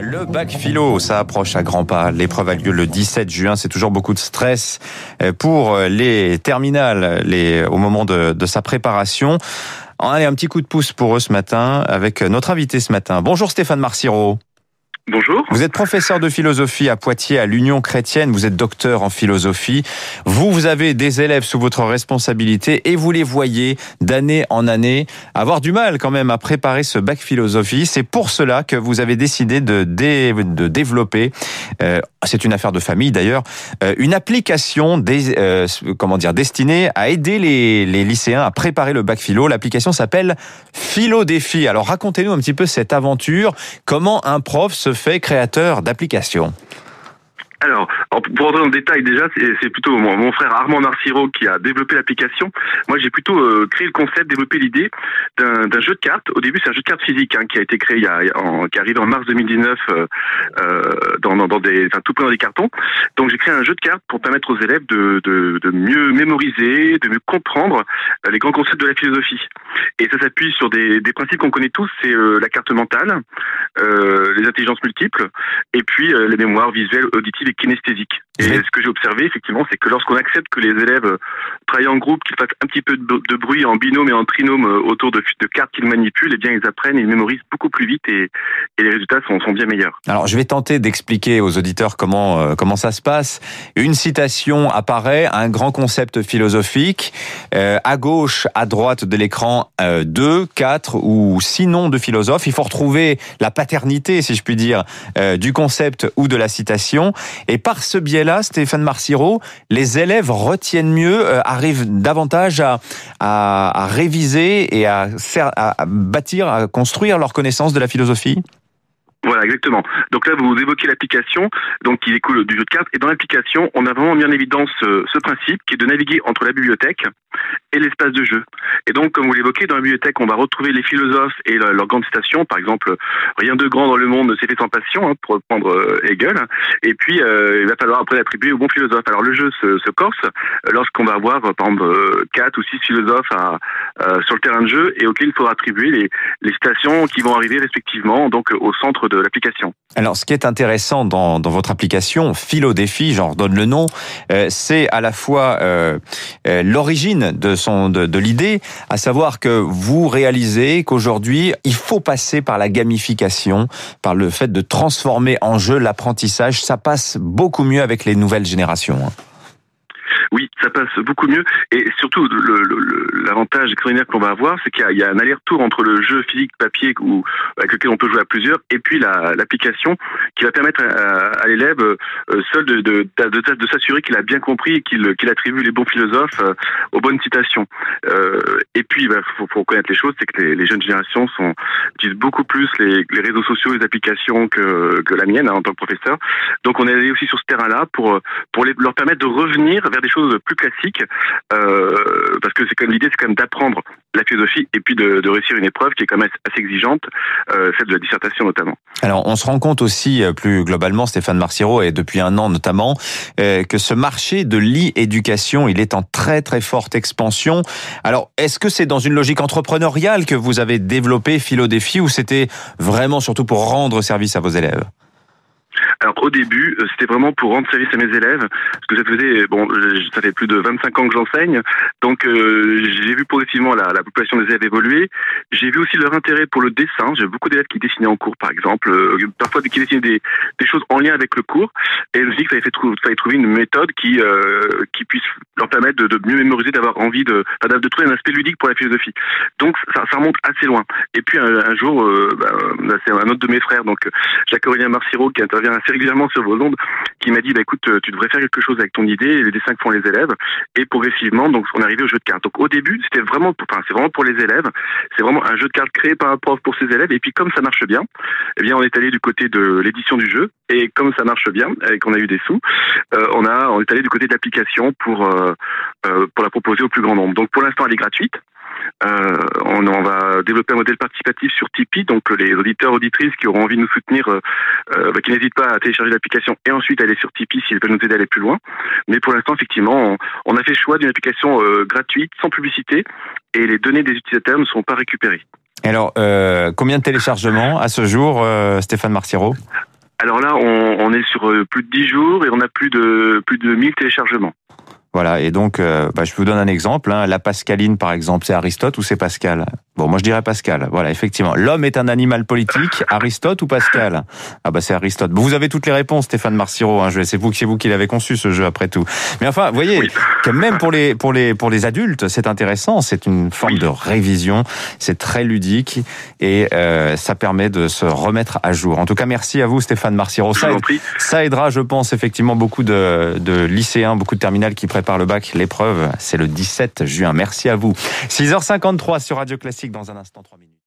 Le bac philo, ça approche à grands pas. L'épreuve a lieu le 17 juin. C'est toujours beaucoup de stress euh, pour les terminales les, au moment de, de sa préparation. Allez, un petit coup de pouce pour eux ce matin avec notre invité ce matin. Bonjour Stéphane Marciro. Bonjour. Vous êtes professeur de philosophie à Poitiers à l'Union chrétienne, vous êtes docteur en philosophie. Vous, vous avez des élèves sous votre responsabilité et vous les voyez d'année en année avoir du mal quand même à préparer ce bac philosophie. C'est pour cela que vous avez décidé de, de développer, euh, c'est une affaire de famille d'ailleurs, euh, une application euh, comment dire, destinée à aider les, les lycéens à préparer le bac philo. L'application s'appelle Philo Défi. Alors racontez-nous un petit peu cette aventure, comment un prof se fait créateur d'applications alors, pour rentrer dans le détail, déjà, c'est plutôt mon, frère Armand Marciro qui a développé l'application. Moi, j'ai plutôt euh, créé le concept, développé l'idée d'un jeu de cartes. Au début, c'est un jeu de cartes physique hein, qui a été créé, il y a, en, qui arrive en mars 2019 euh, euh, dans, tout plein dans des cartons. Donc, j'ai créé un jeu de cartes pour permettre aux élèves de, mieux mémoriser, de mieux comprendre les grands concepts de la philosophie. Et ça s'appuie sur des, des principes qu'on connaît tous, c'est la carte mentale, les intelligences multiples, et puis les mémoires visuelles, auditives et kinesthésiques. Et ce que j'ai observé, effectivement, c'est que lorsqu'on accepte que les élèves travaillent en groupe, qu'ils fassent un petit peu de, bruit en binôme et en trinôme autour de, de cartes qu'ils manipulent, eh bien, ils apprennent et ils mémorisent beaucoup plus vite et, et les résultats sont, sont, bien meilleurs. Alors, je vais tenter d'expliquer aux auditeurs comment euh, comment ça se passe. Une citation apparaît, un grand concept philosophique. Euh, à gauche, à droite de l'écran, euh, deux, quatre ou six noms de philosophes. Il faut retrouver la paternité, si je puis dire, euh, du concept ou de la citation. Et par ce biais-là, Stéphane Marciro, les élèves retiennent mieux, euh, arrivent davantage à, réviser et à, bâtir, à construire leur connaissance de la philosophie voilà, exactement. Donc là, vous évoquez l'application, donc qui découle du jeu de cartes. Et dans l'application, on a vraiment mis en évidence ce, ce, principe qui est de naviguer entre la bibliothèque et l'espace de jeu. Et donc, comme vous l'évoquez, dans la bibliothèque, on va retrouver les philosophes et leurs leur grandes citations. Par exemple, rien de grand dans le monde ne s'est fait sans passion, hein, pour reprendre euh, Hegel. Et puis, euh, il va falloir après l'attribuer au bon philosophe. Alors, le jeu se, se corse lorsqu'on va avoir, par exemple, euh, quatre ou six philosophes euh, sur le terrain de jeu et auxquels il faudra attribuer les, citations qui vont arriver respectivement donc au centre de l'application. Alors, ce qui est intéressant dans, votre application, Philo Défi, j'en redonne le nom, euh, c'est à la fois euh, euh, l'origine de de, de l'idée, à savoir que vous réalisez qu'aujourd'hui, il faut passer par la gamification, par le fait de transformer en jeu l'apprentissage. Ça passe beaucoup mieux avec les nouvelles générations. Passe beaucoup mieux. Et surtout, l'avantage extraordinaire qu'on va avoir, c'est qu'il y, a un aller-retour entre le jeu physique papier ou avec lequel on peut jouer à plusieurs, et puis l'application qui va permettre à, l'élève euh, seul de, de, de, s'assurer qu'il a bien compris et qu'il attribue les bons philosophes euh, aux bonnes citations. Euh, et puis, il bah, faut, reconnaître les choses, c'est que les, jeunes générations sont, utilisent beaucoup plus les, réseaux sociaux, les applications que, que la mienne hein, en tant que professeur. Donc, on est allé aussi sur ce terrain-là pour, pour leur permettre de revenir vers des choses plus classique, euh, parce que c'est comme l'idée, c'est quand même d'apprendre la philosophie et puis de, réussir une épreuve qui est quand même assez exigeante, euh, celle de la dissertation notamment. Alors, on se rend compte aussi euh, plus globalement, Stéphane Marciro, et depuis un an notamment, que ce marché de l'e-éducation, il est en très très forte expansion. Alors, est-ce que c'est dans une logique entrepreneuriale que vous avez développé Philo Défi ou c'était vraiment surtout pour rendre service à vos élèves? Alors au début, euh, c'était vraiment pour rendre service à mes élèves, parce que ça faisait bon, ça fait plus de 25 ans que j'enseigne, donc euh, j'ai vu progressivement la, la, population des élèves évoluer. J'ai vu aussi leur intérêt pour le dessin. J'ai beaucoup d'élèves qui dessinaient en cours, par exemple, euh, parfois qui dessinaient des, des, choses en lien avec le cours. Et je me suis dit qu'il fallait, fallait, trouver une méthode qui qui puisse leur permettre de, de mieux mémoriser, d'avoir envie de, de trouver un aspect ludique pour la philosophie. Donc ça, ça remonte assez loin. Et puis un, un jour, bah, c'est un autre de mes frères, donc Jacques-Aurélien Marciro, qui intervient assez régulièrement sur vos ondes, qui m'a dit bah, écoute, tu devrais faire quelque chose avec ton idée, les dessins que font les élèves, et progressivement, donc on est arrivé au jeu de cartes. Donc au début, c'était vraiment, pour, enfin, c'est vraiment pour les élèves, c'est vraiment un jeu de cartes créé par un prof pour ses élèves, et puis comme ça marche bien, eh bien on est allé du côté de l'édition du jeu, et comme ça marche bien, et qu'on a eu des sous, euh, on a, on est allé du côté de l'application pour euh, euh, pour la proposer au plus grand nombre. Donc pour l'instant, elle est gratuite. Euh, on, on, va développer un modèle participatif sur Tipeee, donc les auditeurs auditrices qui auront envie de nous soutenir, euh, euh, bah, qui n'hésitent pas à télécharger l'application et ensuite aller sur Tipeee s'ils veulent nous aider à aller plus loin. Mais pour l'instant, effectivement, on, on, a fait le choix d'une application gratuite, sans publicité, et les données des utilisateurs ne seront pas récupérées. Alors, euh, combien de téléchargements à ce jour, euh, Stéphane Marciro? Alors là, on, on, est sur euh, plus de 10 jours et on a plus de plus de 1000 téléchargements. Voilà, et donc, euh, bah, je vous donne un exemple. Hein. La Pascaline, par exemple, c'est Aristote ou c'est Pascal? Bon, moi je dirais Pascal. Voilà, effectivement. L'homme est un animal politique, Aristote ou Pascal? Ah bah c'est Aristote. Bon, vous avez toutes les réponses, Stéphane Marciro. Hein. C'est vous, c'est vous qui l'avez conçu ce jeu après tout. Mais enfin, vous voyez, que même pour les pour les pour les adultes, c'est intéressant. C'est une forme de révision. C'est très ludique et euh, ça permet de se remettre à jour. En tout cas, merci à vous, Stéphane Marciro. Ça, ça aidera, je pense, effectivement beaucoup de, de lycéens, beaucoup de terminales qui préparent le bac. L'épreuve, c'est le 17 juin. Merci à vous. 6h53 sur Radio Classique dans un instant, 3 minutes.